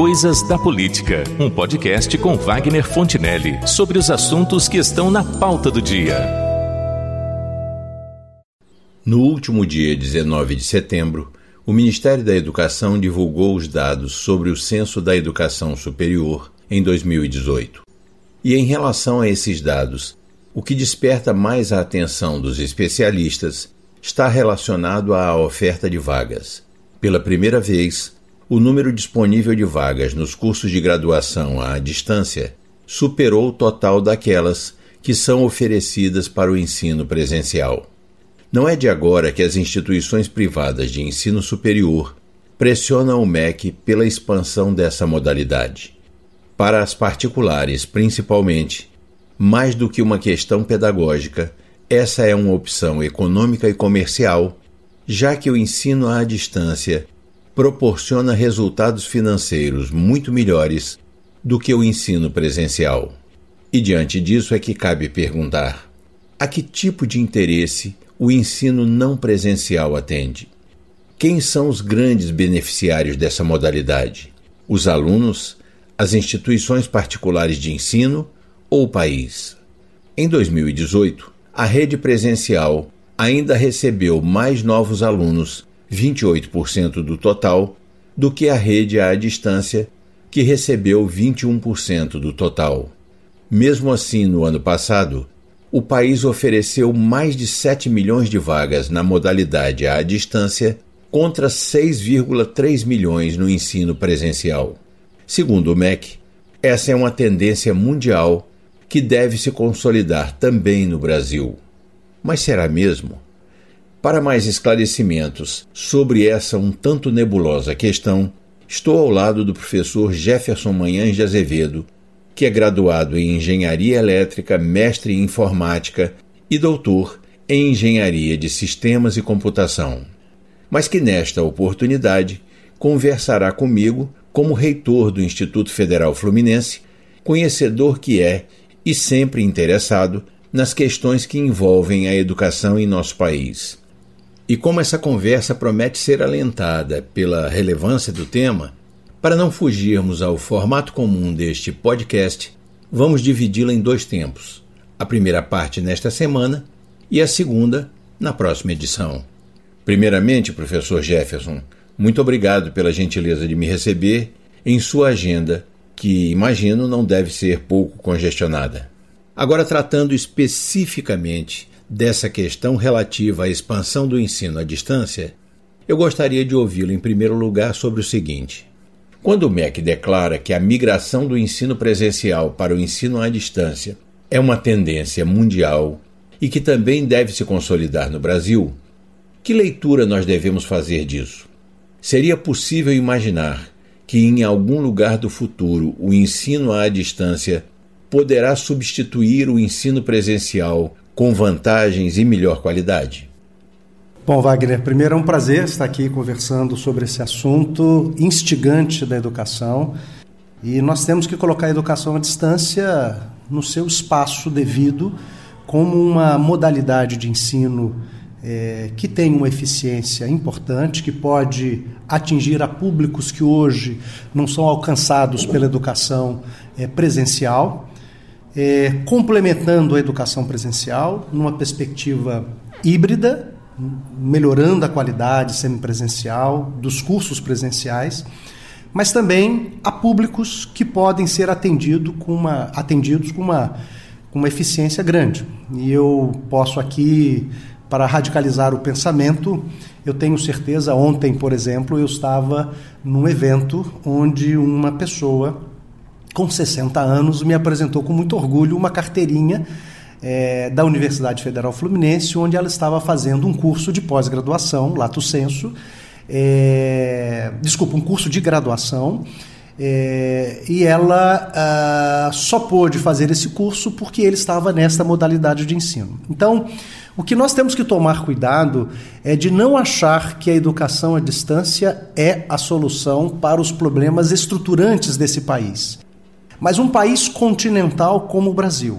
Coisas da Política, um podcast com Wagner Fontinelli sobre os assuntos que estão na pauta do dia. No último dia 19 de setembro, o Ministério da Educação divulgou os dados sobre o Censo da Educação Superior em 2018. E em relação a esses dados, o que desperta mais a atenção dos especialistas está relacionado à oferta de vagas. Pela primeira vez, o número disponível de vagas nos cursos de graduação à distância superou o total daquelas que são oferecidas para o ensino presencial. Não é de agora que as instituições privadas de ensino superior pressionam o MEC pela expansão dessa modalidade. Para as particulares, principalmente, mais do que uma questão pedagógica, essa é uma opção econômica e comercial, já que o ensino à distância proporciona resultados financeiros muito melhores do que o ensino presencial. E diante disso é que cabe perguntar: a que tipo de interesse o ensino não presencial atende? Quem são os grandes beneficiários dessa modalidade? Os alunos, as instituições particulares de ensino ou o país? Em 2018, a rede presencial ainda recebeu mais novos alunos 28% do total, do que a rede à distância, que recebeu 21% do total. Mesmo assim, no ano passado, o país ofereceu mais de 7 milhões de vagas na modalidade à distância, contra 6,3 milhões no ensino presencial. Segundo o MEC, essa é uma tendência mundial que deve se consolidar também no Brasil. Mas será mesmo? Para mais esclarecimentos sobre essa um tanto nebulosa questão, estou ao lado do professor Jefferson Manhães de Azevedo, que é graduado em Engenharia Elétrica, mestre em Informática e doutor em Engenharia de Sistemas e Computação. Mas que nesta oportunidade conversará comigo como reitor do Instituto Federal Fluminense, conhecedor que é e sempre interessado nas questões que envolvem a educação em nosso país. E como essa conversa promete ser alentada pela relevância do tema, para não fugirmos ao formato comum deste podcast, vamos dividi-la em dois tempos. A primeira parte nesta semana e a segunda na próxima edição. Primeiramente, professor Jefferson, muito obrigado pela gentileza de me receber em sua agenda, que imagino não deve ser pouco congestionada. Agora, tratando especificamente dessa questão relativa à expansão do ensino à distância, eu gostaria de ouvi-lo em primeiro lugar sobre o seguinte. Quando o MEC declara que a migração do ensino presencial para o ensino à distância é uma tendência mundial e que também deve se consolidar no Brasil, que leitura nós devemos fazer disso? Seria possível imaginar que em algum lugar do futuro o ensino à distância poderá substituir o ensino presencial com vantagens e melhor qualidade? Bom, Wagner, primeiro é um prazer estar aqui conversando sobre esse assunto instigante da educação. E nós temos que colocar a educação à distância no seu espaço devido, como uma modalidade de ensino é, que tem uma eficiência importante, que pode atingir a públicos que hoje não são alcançados pela educação é, presencial é, complementando a educação presencial numa perspectiva híbrida, melhorando a qualidade semipresencial dos cursos presenciais, mas também a públicos que podem ser atendido com uma, atendidos com uma, com uma eficiência grande. E eu posso aqui, para radicalizar o pensamento, eu tenho certeza, ontem, por exemplo, eu estava num evento onde uma pessoa com 60 anos, me apresentou com muito orgulho uma carteirinha é, da Universidade Federal Fluminense, onde ela estava fazendo um curso de pós-graduação, lato senso, é, desculpa, um curso de graduação, é, e ela ah, só pôde fazer esse curso porque ele estava nesta modalidade de ensino. Então, o que nós temos que tomar cuidado é de não achar que a educação à distância é a solução para os problemas estruturantes desse país. Mas um país continental como o Brasil,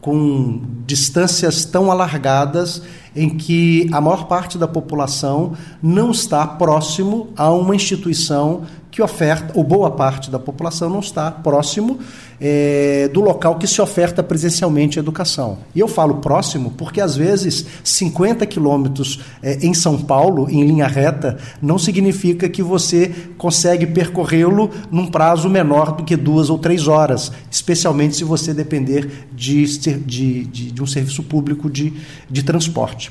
com distâncias tão alargadas em que a maior parte da população não está próximo a uma instituição que oferta, ou boa parte da população não está próximo é, do local que se oferta presencialmente educação. E eu falo próximo porque, às vezes, 50 quilômetros é, em São Paulo, em linha reta, não significa que você consegue percorrê-lo num prazo menor do que duas ou três horas, especialmente se você depender de, de, de, de um serviço público de, de transporte.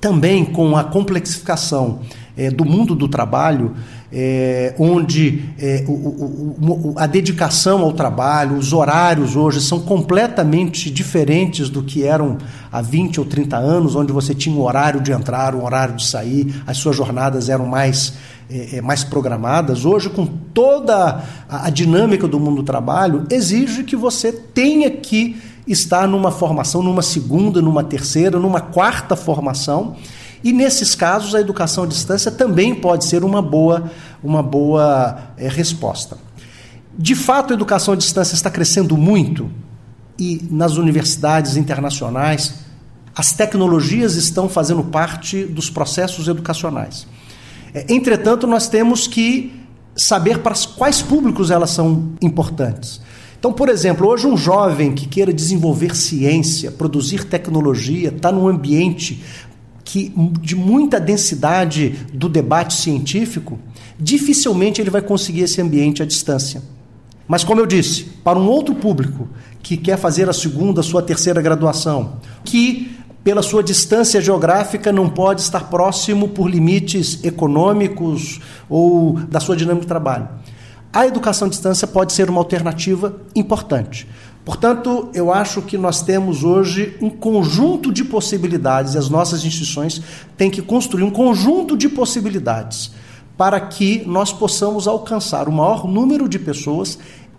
Também com a complexificação é, do mundo do trabalho, é, onde é, o, o, a dedicação ao trabalho, os horários hoje são completamente diferentes do que eram há 20 ou 30 anos, onde você tinha um horário de entrar, um horário de sair, as suas jornadas eram mais, é, é mais programadas. Hoje, com toda a, a dinâmica do mundo do trabalho, exige que você tenha que estar numa formação, numa segunda, numa terceira, numa quarta formação e nesses casos, a educação à distância também pode ser uma boa, uma boa é, resposta. De fato, a educação à distância está crescendo muito e nas universidades internacionais as tecnologias estão fazendo parte dos processos educacionais. É, entretanto, nós temos que saber para quais públicos elas são importantes. Então, por exemplo, hoje um jovem que queira desenvolver ciência, produzir tecnologia, está num ambiente que de muita densidade do debate científico, dificilmente ele vai conseguir esse ambiente à distância. Mas como eu disse, para um outro público que quer fazer a segunda, a sua terceira graduação, que pela sua distância geográfica não pode estar próximo por limites econômicos ou da sua dinâmica de trabalho. A educação à distância pode ser uma alternativa importante. Portanto, eu acho que nós temos hoje um conjunto de possibilidades e as nossas instituições têm que construir um conjunto de possibilidades para que nós possamos alcançar o maior número de pessoas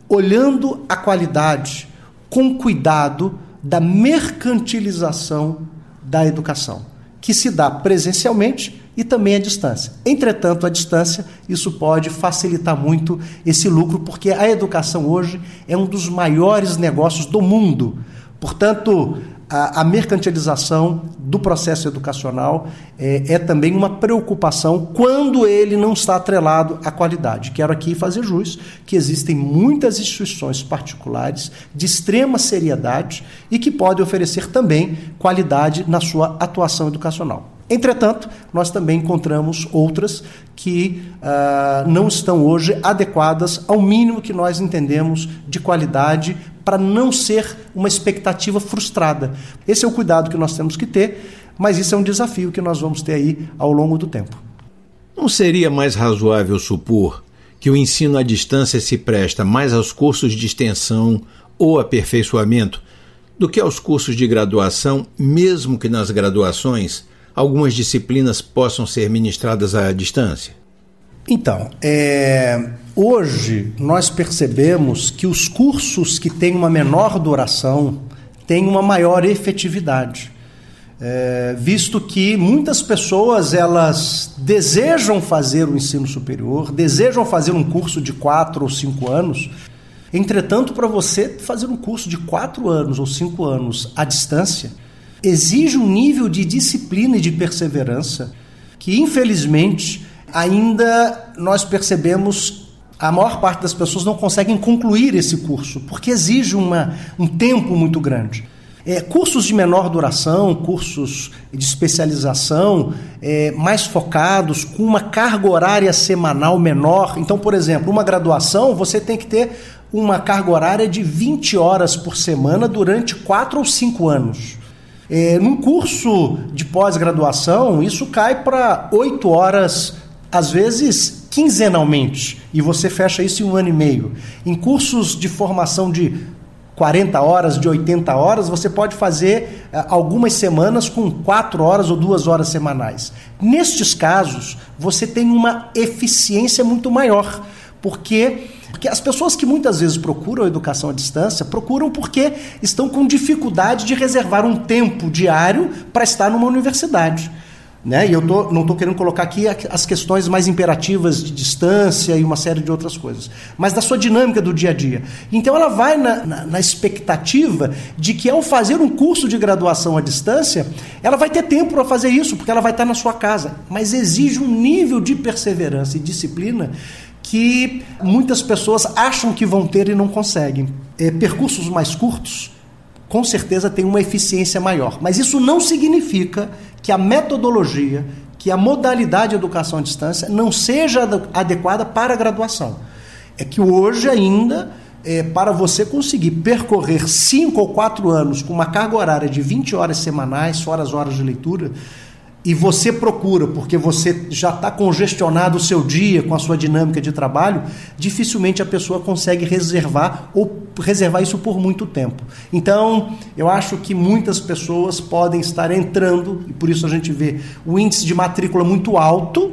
olhando a qualidade com cuidado da mercantilização da educação, que se dá presencialmente e também à distância. Entretanto, à distância, isso pode facilitar muito esse lucro, porque a educação hoje é um dos maiores negócios do mundo. Portanto, a, a mercantilização do processo educacional é, é, também uma preocupação quando ele não está atrelado à qualidade. Quero aqui fazer jus que existem muitas instituições particulares de extrema seriedade e que podem oferecer também qualidade na sua atuação educacional. Entretanto, nós também encontramos outras que uh, não estão hoje adequadas ao mínimo que nós entendemos de qualidade para não ser uma expectativa frustrada. Esse é o cuidado que nós temos que ter, mas isso é um desafio que nós vamos ter aí ao longo do tempo. Não seria mais razoável supor que o ensino à distância se presta mais aos cursos de extensão ou aperfeiçoamento do que aos cursos de graduação, mesmo que nas graduações algumas disciplinas possam ser ministradas à distância? Então, é, hoje nós percebemos que os cursos que têm uma menor duração têm uma maior efetividade. É, visto que muitas pessoas elas desejam fazer o ensino superior, desejam fazer um curso de quatro ou cinco anos. Entretanto, para você fazer um curso de quatro anos ou cinco anos à distância, exige um nível de disciplina e de perseverança que, infelizmente, ainda nós percebemos a maior parte das pessoas não conseguem concluir esse curso, porque exige uma, um tempo muito grande. É, cursos de menor duração, cursos de especialização é, mais focados, com uma carga horária semanal menor. Então, por exemplo, uma graduação você tem que ter uma carga horária de 20 horas por semana durante 4 ou 5 anos. É, num curso de pós-graduação, isso cai para oito horas, às vezes quinzenalmente, e você fecha isso em um ano e meio. Em cursos de formação de 40 horas, de 80 horas, você pode fazer é, algumas semanas com 4 horas ou 2 horas semanais. Nestes casos, você tem uma eficiência muito maior, porque porque as pessoas que muitas vezes procuram educação à distância procuram porque estão com dificuldade de reservar um tempo diário para estar numa universidade. Né? E eu tô, não estou querendo colocar aqui as questões mais imperativas de distância e uma série de outras coisas, mas da sua dinâmica do dia a dia. Então ela vai na, na, na expectativa de que ao fazer um curso de graduação à distância, ela vai ter tempo para fazer isso, porque ela vai estar na sua casa. Mas exige um nível de perseverança e disciplina que muitas pessoas acham que vão ter e não conseguem. É, percursos mais curtos, com certeza, têm uma eficiência maior. Mas isso não significa que a metodologia, que a modalidade de educação à distância não seja adequada para a graduação. É que hoje ainda é, para você conseguir percorrer cinco ou quatro anos com uma carga horária de 20 horas semanais, fora as horas de leitura, e você procura, porque você já está congestionado o seu dia com a sua dinâmica de trabalho, dificilmente a pessoa consegue reservar ou reservar isso por muito tempo. Então, eu acho que muitas pessoas podem estar entrando, e por isso a gente vê o índice de matrícula muito alto,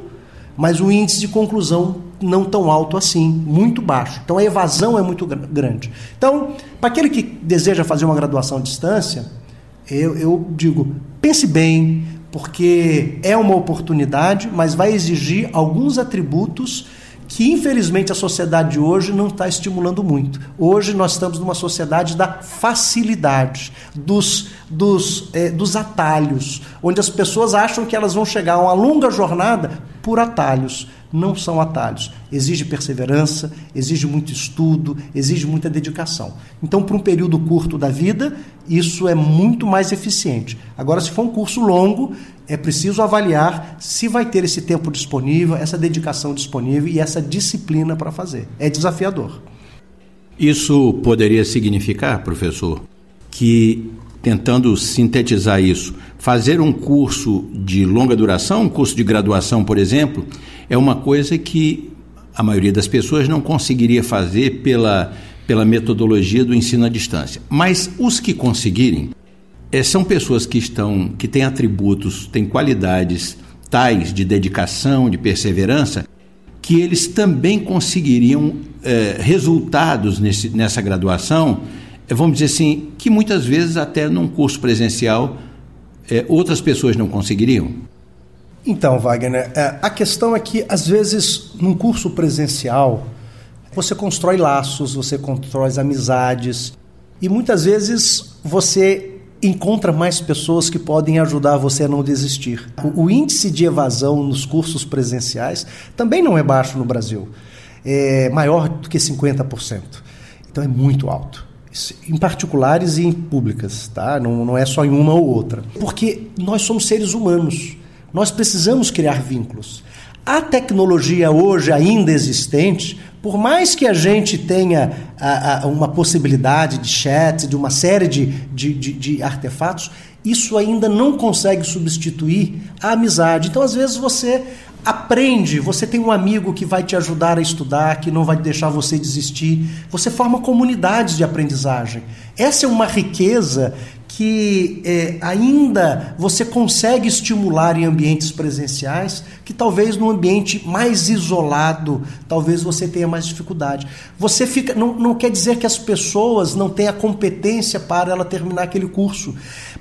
mas o índice de conclusão não tão alto assim, muito baixo. Então a evasão é muito grande. Então, para aquele que deseja fazer uma graduação à distância, eu, eu digo, pense bem, porque é uma oportunidade, mas vai exigir alguns atributos que infelizmente a sociedade de hoje não está estimulando muito. Hoje nós estamos numa sociedade da facilidade, dos, dos, é, dos atalhos, onde as pessoas acham que elas vão chegar a uma longa jornada por atalhos não são atalhos. Exige perseverança, exige muito estudo, exige muita dedicação. Então, para um período curto da vida, isso é muito mais eficiente. Agora, se for um curso longo, é preciso avaliar se vai ter esse tempo disponível, essa dedicação disponível e essa disciplina para fazer. É desafiador. Isso poderia significar, professor, que tentando sintetizar isso, fazer um curso de longa duração, um curso de graduação, por exemplo, é uma coisa que a maioria das pessoas não conseguiria fazer pela, pela metodologia do ensino à distância. Mas os que conseguirem é, são pessoas que estão que têm atributos, têm qualidades tais de dedicação, de perseverança, que eles também conseguiriam é, resultados nesse, nessa graduação, vamos dizer assim, que muitas vezes até num curso presencial é, outras pessoas não conseguiriam. Então, Wagner, é, a questão é que, às vezes, num curso presencial, você constrói laços, você constrói amizades, e muitas vezes você encontra mais pessoas que podem ajudar você a não desistir. O, índice de evasão nos cursos presenciais também não é baixo no Brasil, é maior do que 50%. Então é muito alto em particulares e em públicas, tá? Não, não é só em uma ou outra. Porque nós somos seres humanos. Nós precisamos criar vínculos. A tecnologia hoje ainda existente, por mais que a gente tenha a, a, uma possibilidade de chat, de uma série de, de, de, de artefatos, isso ainda não consegue substituir a amizade. Então, às vezes, você aprende, você tem um amigo que vai te ajudar a estudar, que não vai deixar você desistir. Você forma comunidades de aprendizagem. Essa é uma riqueza que é, ainda você consegue estimular em ambientes presenciais, que talvez no ambiente mais isolado, talvez você tenha mais dificuldade. Você fica, não, não quer dizer que as pessoas não tenham a competência para ela terminar aquele curso,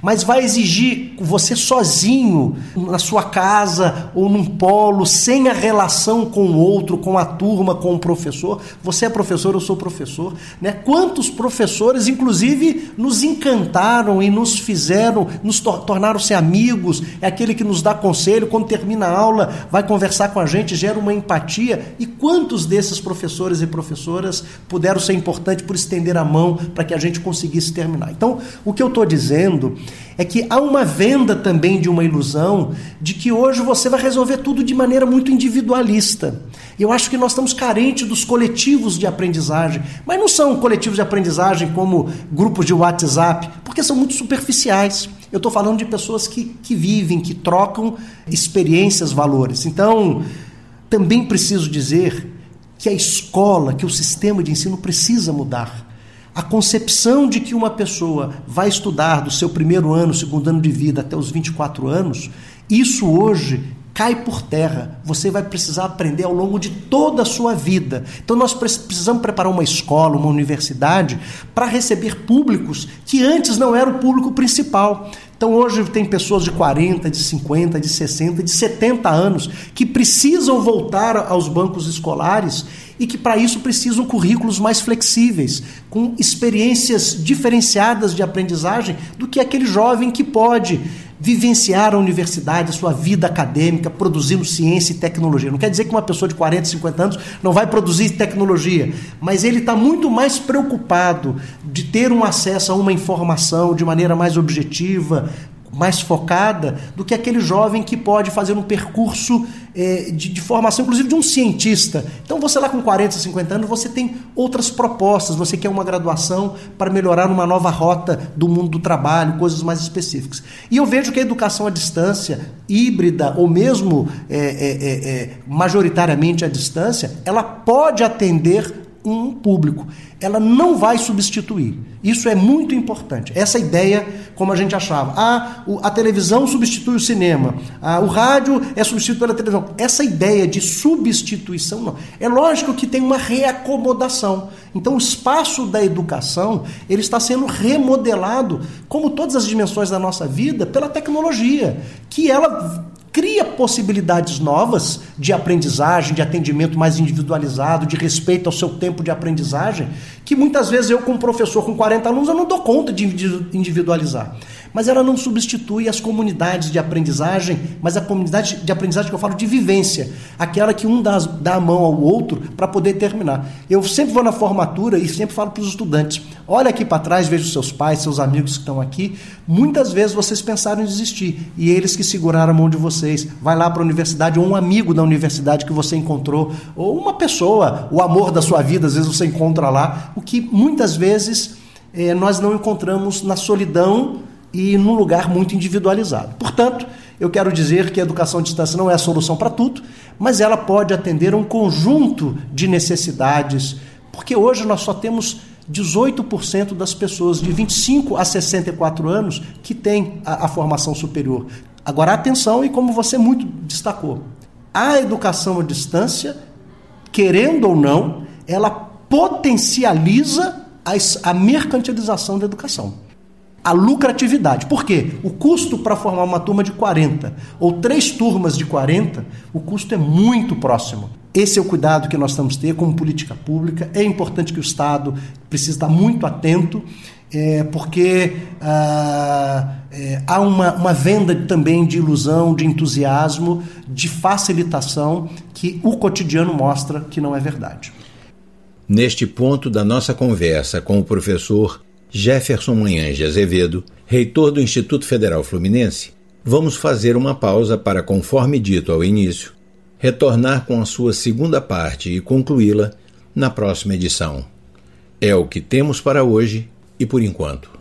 mas vai exigir você sozinho, na sua casa ou num polo, sem a relação com o outro, com a turma, com o professor. Você é professor, eu sou professor. Né? Quantos professores, inclusive, nos encantaram e nos fizeram, nos tor tornaram-se amigos, é aquele que nos dá conselho, quando termina a aula, vai conversar com a gente, gera uma empatia. E quantos desses professores e professoras puderam ser importantes por estender a mão para que a gente conseguisse terminar? Então, o que eu estou dizendo é que há uma venda também de uma ilusão de que hoje você vai resolver tudo de maneira muito individualista. Eu acho que nós estamos carentes dos coletivos de aprendizagem, mas não são coletivos de aprendizagem como grupos de WhatsApp, porque são muito superficiais. Eu estou falando de pessoas que, que vivem, que trocam experiências, valores. Então, também preciso dizer que a escola, que o sistema de ensino precisa mudar. A concepção de que uma pessoa vai estudar do seu primeiro ano, segundo ano de vida até os 24 anos, isso hoje cai por terra. Você vai precisar aprender ao longo de toda a sua vida. Então nós precisamos preparar uma escola, uma universidade para receber públicos que antes não era o público principal. Então hoje tem pessoas de 40, de 50, de 60, de 70 anos que precisam voltar aos bancos escolares e que para isso precisam currículos mais flexíveis, com experiências diferenciadas de aprendizagem do que aquele jovem que pode vivenciar a universidade, a sua vida acadêmica, produzindo ciência e tecnologia. Não quer dizer que uma pessoa de 40, 50 anos não vai produzir tecnologia, mas ele está muito mais preocupado de ter um acesso a uma informação de maneira mais objetiva, mais focada do que aquele jovem que pode fazer um percurso é, de, de, formação, inclusive de um cientista. Então, você lá com 40, 50 anos, você tem outras propostas, você quer uma graduação para melhorar uma nova rota do mundo do trabalho, coisas mais específicas. E eu vejo que a educação à distância, híbrida ou mesmo é, é, majoritariamente à distância, ela pode atender um público. Ela não vai substituir. Isso é muito importante. Essa ideia, como a gente achava, ah, a televisão substitui o cinema, ah, o rádio é substituído pela televisão. Essa ideia de substituição, não. É lógico que tem uma reacomodação. Então, o espaço da educação ele está sendo remodelado, como todas as dimensões da nossa vida, pela tecnologia, que ela cria possibilidades novas de aprendizagem, de atendimento mais individualizado, de respeito ao seu tempo de aprendizagem, que muitas vezes eu, como professor com 40 alunos, eu não dou conta de individualizar mas ela não substitui as comunidades de aprendizagem, mas a comunidade de aprendizagem que eu falo de vivência, aquela que um dá, dá a mão ao outro para poder terminar. Eu sempre vou na formatura e sempre falo para os estudantes: olha aqui para trás, veja os seus pais, seus amigos que estão aqui. Muitas vezes vocês pensaram em desistir e eles que seguraram a mão de vocês. Vai lá para a universidade, ou um amigo da universidade que você encontrou, ou uma pessoa, o amor da sua vida, às vezes você encontra lá, o que muitas vezes eh, nós não encontramos na solidão e num lugar muito individualizado. Portanto, eu quero dizer que a educação à distância não é a solução para tudo, mas ela pode atender um conjunto de necessidades, porque hoje nós só temos 18% das pessoas de 25 a 64 anos que têm a, a formação superior. Agora, atenção, e como você muito destacou, a educação à distância, querendo ou não, ela potencializa a mercantilização da educação a lucratividade. Por quê? O custo para formar uma turma de 40 ou três turmas de 40, o custo é muito próximo. Esse é o cuidado que nós temos que ter como política pública. É importante que o Estado precise estar muito atento, é, porque ah, é, há uma, uma venda também de ilusão, de entusiasmo, de facilitação que o cotidiano mostra que não é verdade. Neste ponto da nossa conversa com o professor Jefferson Manhães de Azevedo, reitor do Instituto Federal Fluminense, vamos fazer uma pausa para, conforme dito ao início, retornar com a sua segunda parte e concluí-la na próxima edição. É o que temos para hoje e por enquanto.